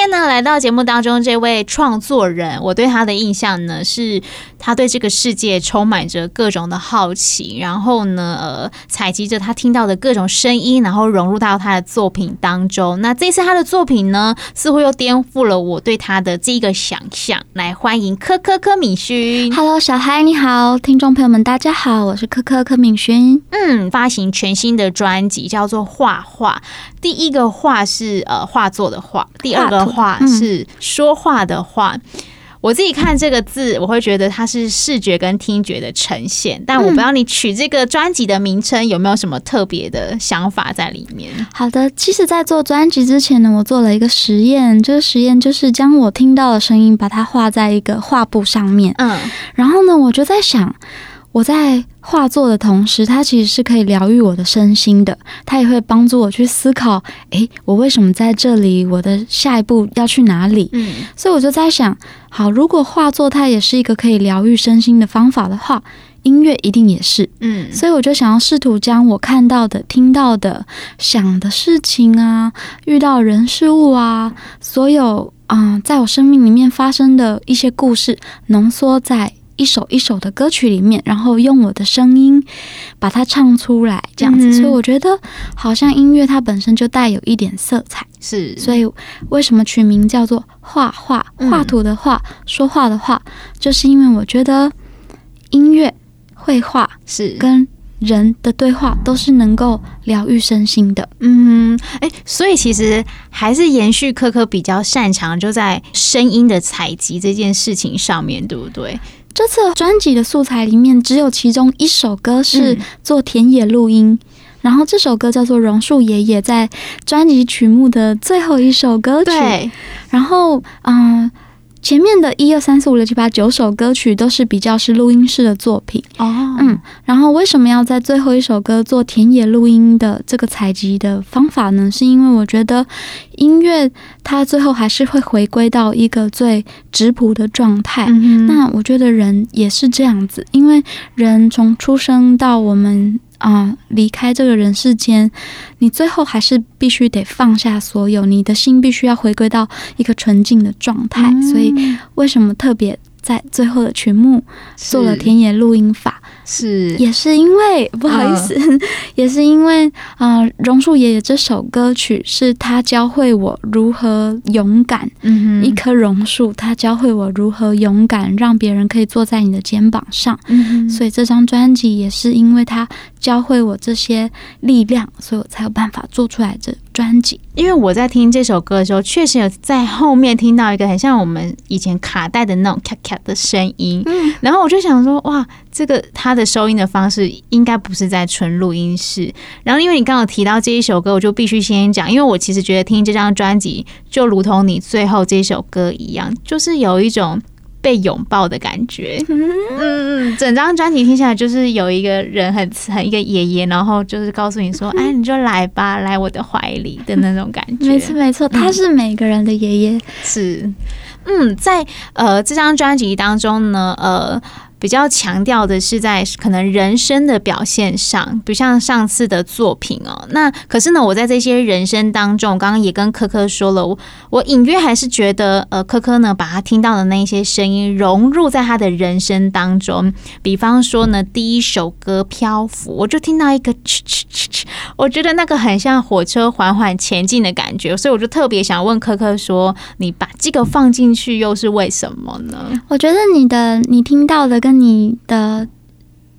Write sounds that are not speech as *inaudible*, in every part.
今天呢，来到节目当中这位创作人，我对他的印象呢是，他对这个世界充满着各种的好奇，然后呢，呃，采集着他听到的各种声音，然后融入到他的作品当中。那这次他的作品呢，似乎又颠覆了我对他的这个想象。来，欢迎柯柯柯敏勋。Hello，小嗨，你好，听众朋友们，大家好，我是柯柯柯敏勋。嗯，发行全新的专辑叫做《画画》，第一个画是呃画作的画，第二个画是说话的话。我自己看这个字，我会觉得它是视觉跟听觉的呈现，但我不知道你取这个专辑的名称有没有什么特别的想法在里面。好的，其实，在做专辑之前呢，我做了一个实验，这个实验就是将我听到的声音，把它画在一个画布上面。嗯，然后呢，我就在想。我在画作的同时，它其实是可以疗愈我的身心的。它也会帮助我去思考：诶，我为什么在这里？我的下一步要去哪里？嗯，所以我就在想：好，如果画作它也是一个可以疗愈身心的方法的话，音乐一定也是。嗯，所以我就想要试图将我看到的、听到的、想的事情啊，遇到人事物啊，所有啊、呃，在我生命里面发生的一些故事，浓缩在。一首一首的歌曲里面，然后用我的声音把它唱出来，这样子。嗯、所以我觉得，好像音乐它本身就带有一点色彩，是。所以为什么取名叫做画画？画图的画，说话的话，就是因为我觉得音乐、绘画是跟人的对话都是能够疗愈身心的。嗯，哎、欸，所以其实还是延续科科比较擅长就在声音的采集这件事情上面对不对？这次专辑的素材里面，只有其中一首歌是做田野录音，嗯、然后这首歌叫做《榕树爷爷》，在专辑曲目的最后一首歌曲。然后嗯。呃前面的一二三四五六七八九首歌曲都是比较是录音室的作品哦，嗯，然后为什么要在最后一首歌做田野录音的这个采集的方法呢？是因为我觉得音乐它最后还是会回归到一个最质朴的状态。嗯、那我觉得人也是这样子，因为人从出生到我们。啊，离开这个人世间，你最后还是必须得放下所有，你的心必须要回归到一个纯净的状态。嗯、所以，为什么特别在最后的曲目做了田野录音法？是，也是因为不好意思，嗯、*laughs* 也是因为啊，呃《榕树爷爷》这首歌曲是他教会我如何勇敢。一棵榕树，他教会我如何勇敢，让别人可以坐在你的肩膀上。所以这张专辑也是因为他教会我这些力量，所以我才有办法做出来这专辑。因为我在听这首歌的时候，确实有在后面听到一个很像我们以前卡带的那种咔咔的声音。嗯，然后我就想说，哇，这个它的。收音的方式应该不是在纯录音室，然后因为你刚刚提到这一首歌，我就必须先讲，因为我其实觉得听这张专辑就如同你最后这首歌一样，就是有一种被拥抱的感觉。嗯嗯，整张专辑听起来就是有一个人很很一个爷爷，然后就是告诉你说：“哎，你就来吧，来我的怀里的那种感觉。”没错没错，他是每个人的爷爷。嗯、是，嗯，在呃这张专辑当中呢，呃。比较强调的是在可能人生的表现上，不像上次的作品哦。那可是呢，我在这些人生当中，刚刚也跟柯柯说了，我隐约还是觉得，呃，柯柯呢把他听到的那些声音融入在他的人生当中。比方说呢，第一首歌《漂浮》，我就听到一个哧哧哧哧，我觉得那个很像火车缓缓前进的感觉，所以我就特别想问柯柯说，你把这个放进去又是为什么呢？我觉得你的你听到的跟你的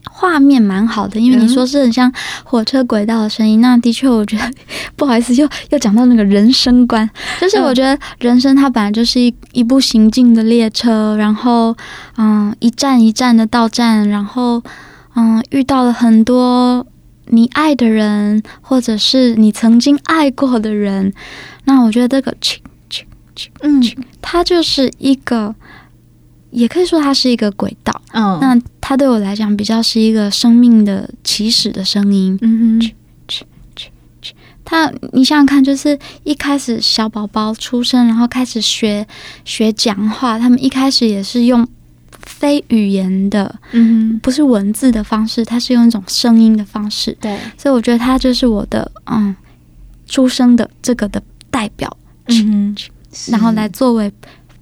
画面蛮好的，因为你说是很像火车轨道的声音，嗯、那的确，我觉得不好意思，又又讲到那个人生观，就是我觉得人生它本来就是一一部行进的列车，然后嗯，一站一站的到站，然后嗯，遇到了很多你爱的人，或者是你曾经爱过的人，那我觉得这个嗯，它就是一个。也可以说它是一个轨道，嗯，那它对我来讲比较是一个生命的起始的声音，嗯哼，他，你想想看，就是一开始小宝宝出生，然后开始学学讲话，他们一开始也是用非语言的，嗯，不是文字的方式，他是用一种声音的方式。对，所以我觉得他就是我的，嗯，出生的这个的代表，嗯，然后来作为《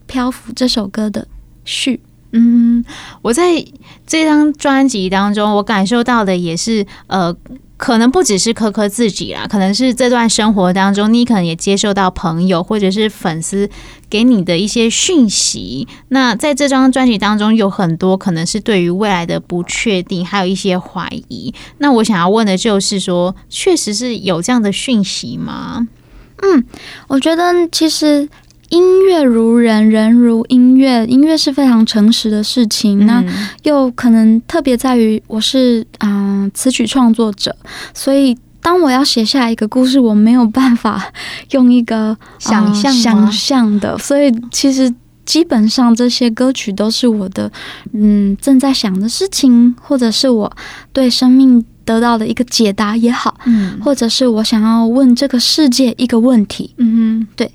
漂浮》这首歌的序。嗯，我在这张专辑当中，我感受到的也是，呃，可能不只是科科自己啦，可能是这段生活当中，你可能也接受到朋友或者是粉丝给你的一些讯息。那在这张专辑当中，有很多可能是对于未来的不确定，还有一些怀疑。那我想要问的就是说，确实是有这样的讯息吗？嗯，我觉得其实。音乐如人，人如音乐。音乐是非常诚实的事情，嗯、那又可能特别在于我是嗯、呃、词曲创作者，所以当我要写下一个故事，我没有办法用一个想象、呃、想象的，所以其实基本上这些歌曲都是我的嗯正在想的事情，或者是我对生命得到的一个解答也好，嗯，或者是我想要问这个世界一个问题，嗯，对。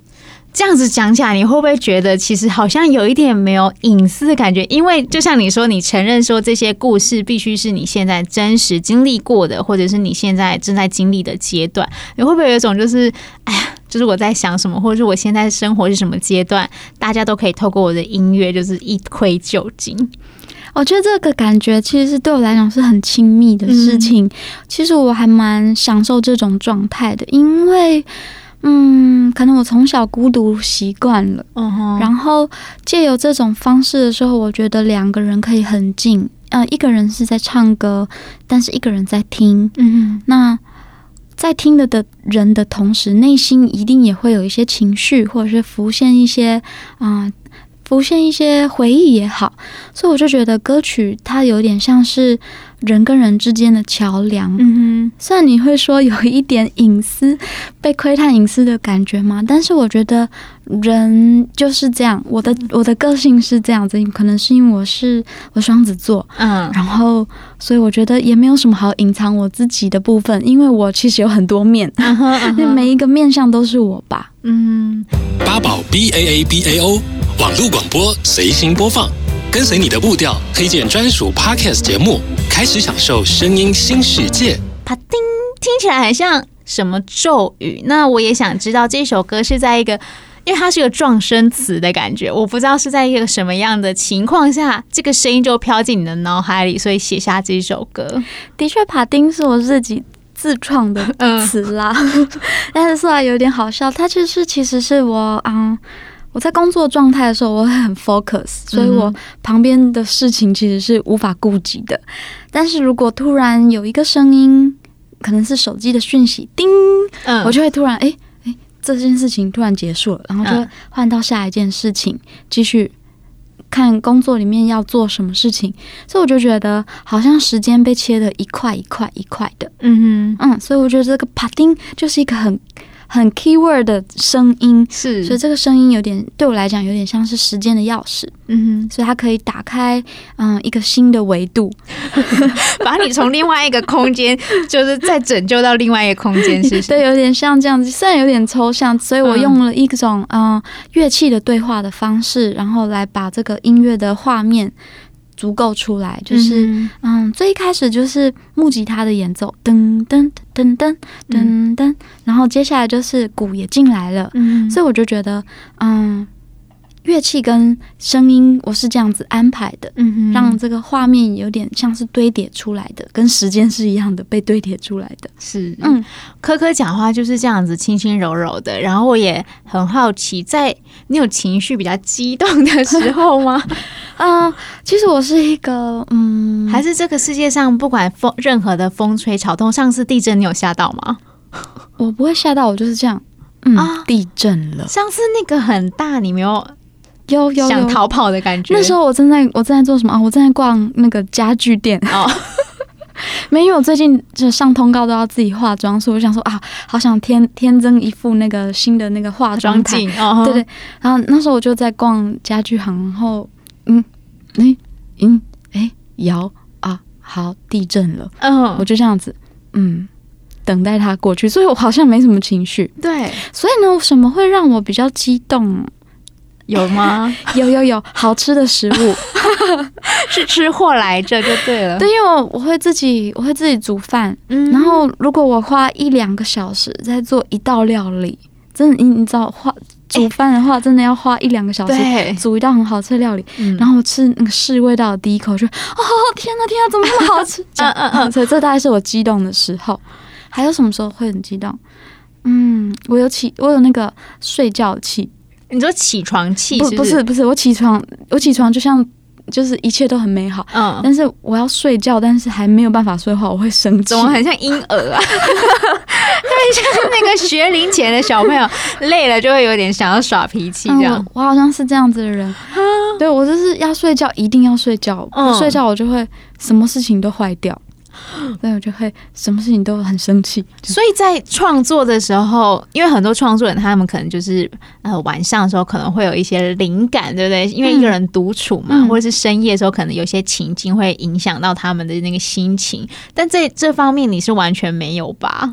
这样子讲起来，你会不会觉得其实好像有一点没有隐私的感觉？因为就像你说，你承认说这些故事必须是你现在真实经历过的，或者是你现在正在经历的阶段，你会不会有一种就是，哎呀，就是我在想什么，或者是我现在生活是什么阶段，大家都可以透过我的音乐就是一窥究竟？我觉得这个感觉其实是对我来讲是很亲密的事情。嗯、其实我还蛮享受这种状态的，因为。嗯，可能我从小孤独习惯了，uh. 然后借由这种方式的时候，我觉得两个人可以很近。呃，一个人是在唱歌，但是一个人在听。嗯、uh，huh. 那在听的的人的同时，内心一定也会有一些情绪，或者是浮现一些啊、呃，浮现一些回忆也好。所以我就觉得歌曲它有点像是。人跟人之间的桥梁，嗯哼，虽然你会说有一点隐私，被窥探隐私的感觉嘛，但是我觉得人就是这样，我的我的个性是这样子，可能是因为我是我双子座，嗯，然后所以我觉得也没有什么好隐藏我自己的部分，因为我其实有很多面，那、uh 每一个面相都是我吧，嗯。八宝 B A A B A O 网络广播随心播放。跟随你的步调，推荐专属 Podcast 节目，开始享受声音新世界。啪叮，听起来很像什么咒语？那我也想知道这首歌是在一个，因为它是个撞声词的感觉，我不知道是在一个什么样的情况下，这个声音就飘进你的脑海里，所以写下这首歌。的确，帕丁是我自己自创的词啦，嗯、*laughs* 但是说来有点好笑，它就是其实是我嗯。我在工作状态的时候，我会很 focus，所以我旁边的事情其实是无法顾及的。但是如果突然有一个声音，可能是手机的讯息，叮，嗯，我就会突然，哎、欸、哎、欸，这件事情突然结束了，然后就换到下一件事情，继续看工作里面要做什么事情。所以我就觉得好像时间被切的一块一块一块的，嗯哼嗯，所以我觉得这个啪叮就是一个很。很 keyword 的声音。是，所以这个声音有点对我来讲有点像是时间的钥匙，嗯哼，所以它可以打开嗯一个新的维度，*laughs* 把你从另外一个空间就是再拯救到另外一个空间，*laughs* 是，是，对，有点像这样子，虽然有点抽象，所以我用了一种嗯乐器的对话的方式，然后来把这个音乐的画面。足够出来，就是嗯，嗯，最一开始就是木吉他的演奏，噔噔噔噔噔噔，然后接下来就是鼓也进来了，嗯，所以我就觉得，嗯。乐器跟声音，我是这样子安排的，嗯哼，让这个画面有点像是堆叠出来的，跟时间是一样的被堆叠出来的。是，嗯，科科讲话就是这样子轻轻柔柔的。然后我也很好奇，在你有情绪比较激动的时候吗？*laughs* 啊、呃，其实我是一个，嗯，还是这个世界上不管风任何的风吹草动，上次地震你有吓到吗？我不会吓到，我就是这样，嗯，啊、地震了。上次那个很大，你没有？有有想逃跑的感觉。那时候我正在我正在做什么啊？我正在逛那个家具店哦。*laughs* 没有，我最近就上通告都要自己化妆，所以我想说啊，好想天天增一副那个新的那个化妆镜哦。对对。然后那时候我就在逛家具行，然后嗯，哎嗯哎摇啊，好地震了。嗯，我就这样子嗯。等待它过去，所以我好像没什么情绪。对，*laughs* 所以呢，什么会让我比较激动？有吗？*laughs* 有有有，好吃的食物 *laughs* 是吃货来着就对了。对，因为我我会自己我会自己煮饭，嗯，然后如果我花一两个小时在做一道料理，真的你你知道花煮饭的话，真的要花一两个小时煮一道很好吃的料理，然后我吃那个试味道的第一口就，哦天哪天哪，怎么那么好吃？*laughs* 嗯嗯嗯，所以这大概是我激动的时候。还有什么时候会很激动？嗯，我有起我有那个睡觉气。你说起床气？不不是不是，我起床我起床就像就是一切都很美好，嗯，但是我要睡觉，但是还没有办法睡的话，我会生气，怎么很像婴儿啊？*laughs* 对，像那个学龄前的小朋友，*laughs* 累了就会有点想要耍脾气这样。嗯、我，我好像是这样子的人，嗯、对我就是要睡觉，一定要睡觉，不睡觉我就会什么事情都坏掉。*laughs* 所以我就会什么事情都很生气。所以在创作的时候，因为很多创作人他们可能就是呃晚上的时候可能会有一些灵感，对不对？因为一个人独处嘛，嗯、或者是深夜的时候，可能有些情境会影响到他们的那个心情。但这这方面你是完全没有吧？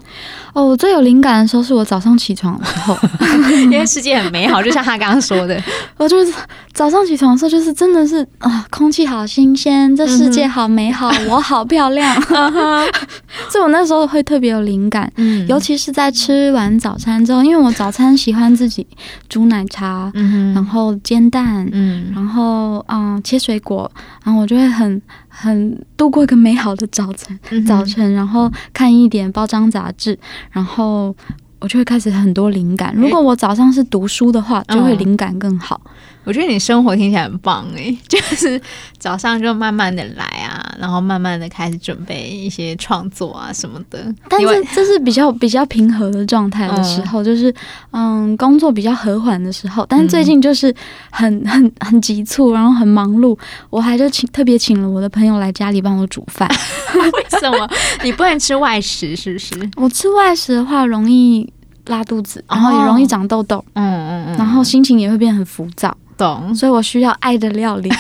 哦，我最有灵感的时候是我早上起床的时候，*laughs* 因为世界很美好，就像他刚刚说的，*laughs* 我就是早上起床的时候，就是真的是啊，空气好新鲜，这世界好美好，嗯、我好漂亮。*laughs* 所以，我那时候会特别有灵感，嗯，尤其是在吃完早餐之后，因为我早餐喜欢自己煮奶茶，嗯，然后煎蛋，嗯，然后嗯切水果，然后我就会很很度过一个美好的早晨，嗯，早晨，然后看一点包装杂志，然后我就会开始很多灵感。如果我早上是读书的话，就会灵感更好。我觉得你生活听起来很棒诶、欸，*laughs* 就是早上就慢慢的来啊，然后慢慢的开始准备一些创作啊什么的。但是这是比较比较平和的状态的时候，嗯、就是嗯工作比较和缓的时候。但是最近就是很很很急促，然后很忙碌，我还就请特别请了我的朋友来家里帮我煮饭。*laughs* 为什么？你不能吃外食是不是？*laughs* 我吃外食的话容易拉肚子，然后也容易长痘痘。嗯嗯嗯，然后心情也会变很浮躁。懂，所以我需要爱的料理。*laughs*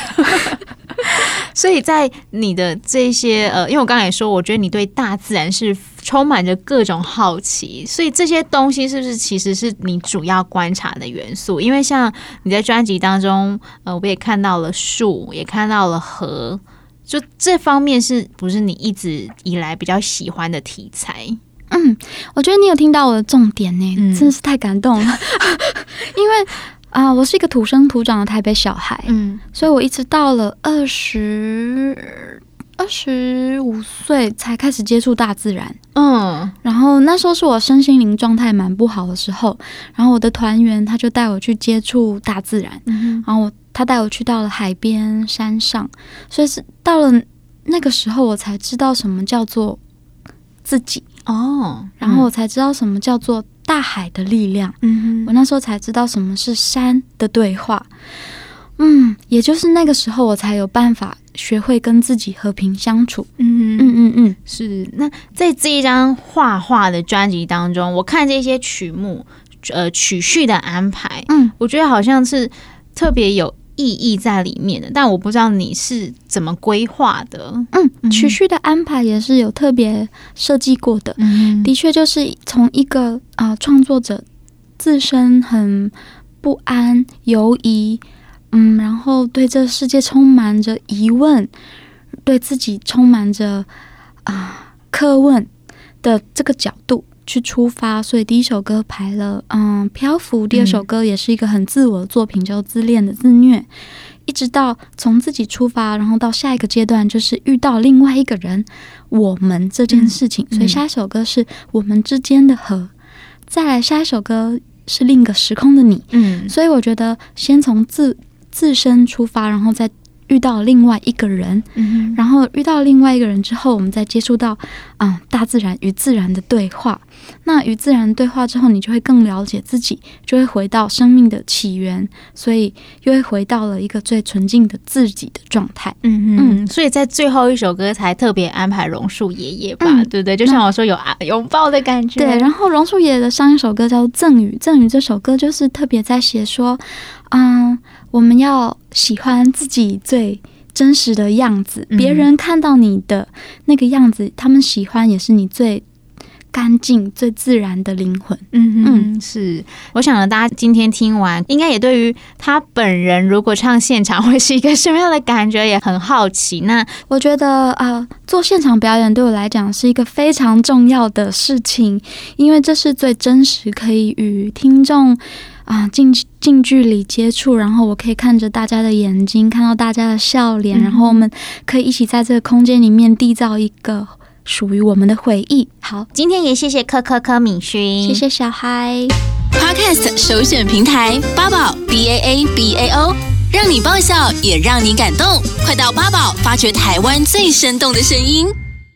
*laughs* 所以在你的这些呃，因为我刚才也说，我觉得你对大自然是充满着各种好奇，所以这些东西是不是其实是你主要观察的元素？因为像你在专辑当中，呃，我也看到了树，也看到了河，就这方面是不是你一直以来比较喜欢的题材？嗯，我觉得你有听到我的重点呢，嗯、真的是太感动了，*laughs* 因为。啊，我是一个土生土长的台北小孩，嗯，所以我一直到了二十二十五岁才开始接触大自然，嗯，然后那时候是我身心灵状态蛮不好的时候，然后我的团员他就带我去接触大自然，嗯，然后我他带我去到了海边山上，所以是到了那个时候我才知道什么叫做自己哦，然后我才知道什么叫做。大海的力量，嗯哼，我那时候才知道什么是山的对话，嗯，也就是那个时候我才有办法学会跟自己和平相处，嗯哼嗯嗯嗯，是。那在这一张画画的专辑当中，我看这些曲目，呃，曲序的安排，嗯，我觉得好像是特别有。意义在里面的，但我不知道你是怎么规划的。嗯，曲序的安排也是有特别设计过的。嗯，的确就是从一个啊创作者自身很不安、犹疑，嗯，然后对这世界充满着疑问，对自己充满着啊苛问的这个角度。去出发，所以第一首歌排了，嗯，漂浮。第二首歌也是一个很自我的作品，叫自恋的自虐。一直到从自己出发，然后到下一个阶段，就是遇到另外一个人，我们这件事情。嗯、所以下一首歌是我们之间的和，再来下一首歌是另一个时空的你。嗯，所以我觉得先从自自身出发，然后再。遇到另外一个人，嗯、然后遇到另外一个人之后，我们再接触到啊、嗯，大自然与自然的对话。那与自然对话之后，你就会更了解自己，就会回到生命的起源，所以又会回到了一个最纯净的自己的状态。嗯嗯，所以在最后一首歌才特别安排榕树爷爷吧，嗯、对不对？就像我说有啊拥抱的感觉。对，然后榕树爷爷的上一首歌叫《赠予》，赠予这首歌就是特别在写说，嗯。我们要喜欢自己最真实的样子，别人看到你的那个样子，他们喜欢也是你最干净、最自然的灵魂。嗯嗯，是。我想呢，大家今天听完，应该也对于他本人如果唱现场会是一个什么样的感觉，也很好奇。那我觉得啊、呃，做现场表演对我来讲是一个非常重要的事情，因为这是最真实，可以与听众啊近近距离接触，然后我可以看着大家的眼睛，看到大家的笑脸，嗯、然后我们可以一起在这个空间里面缔造一个。属于我们的回忆。好，今天也谢谢柯柯柯敏勋，谢谢小嗨。Podcast 首选平台八宝 B A A B A O，让你爆笑也让你感动，快到八宝发掘台湾最生动的声音。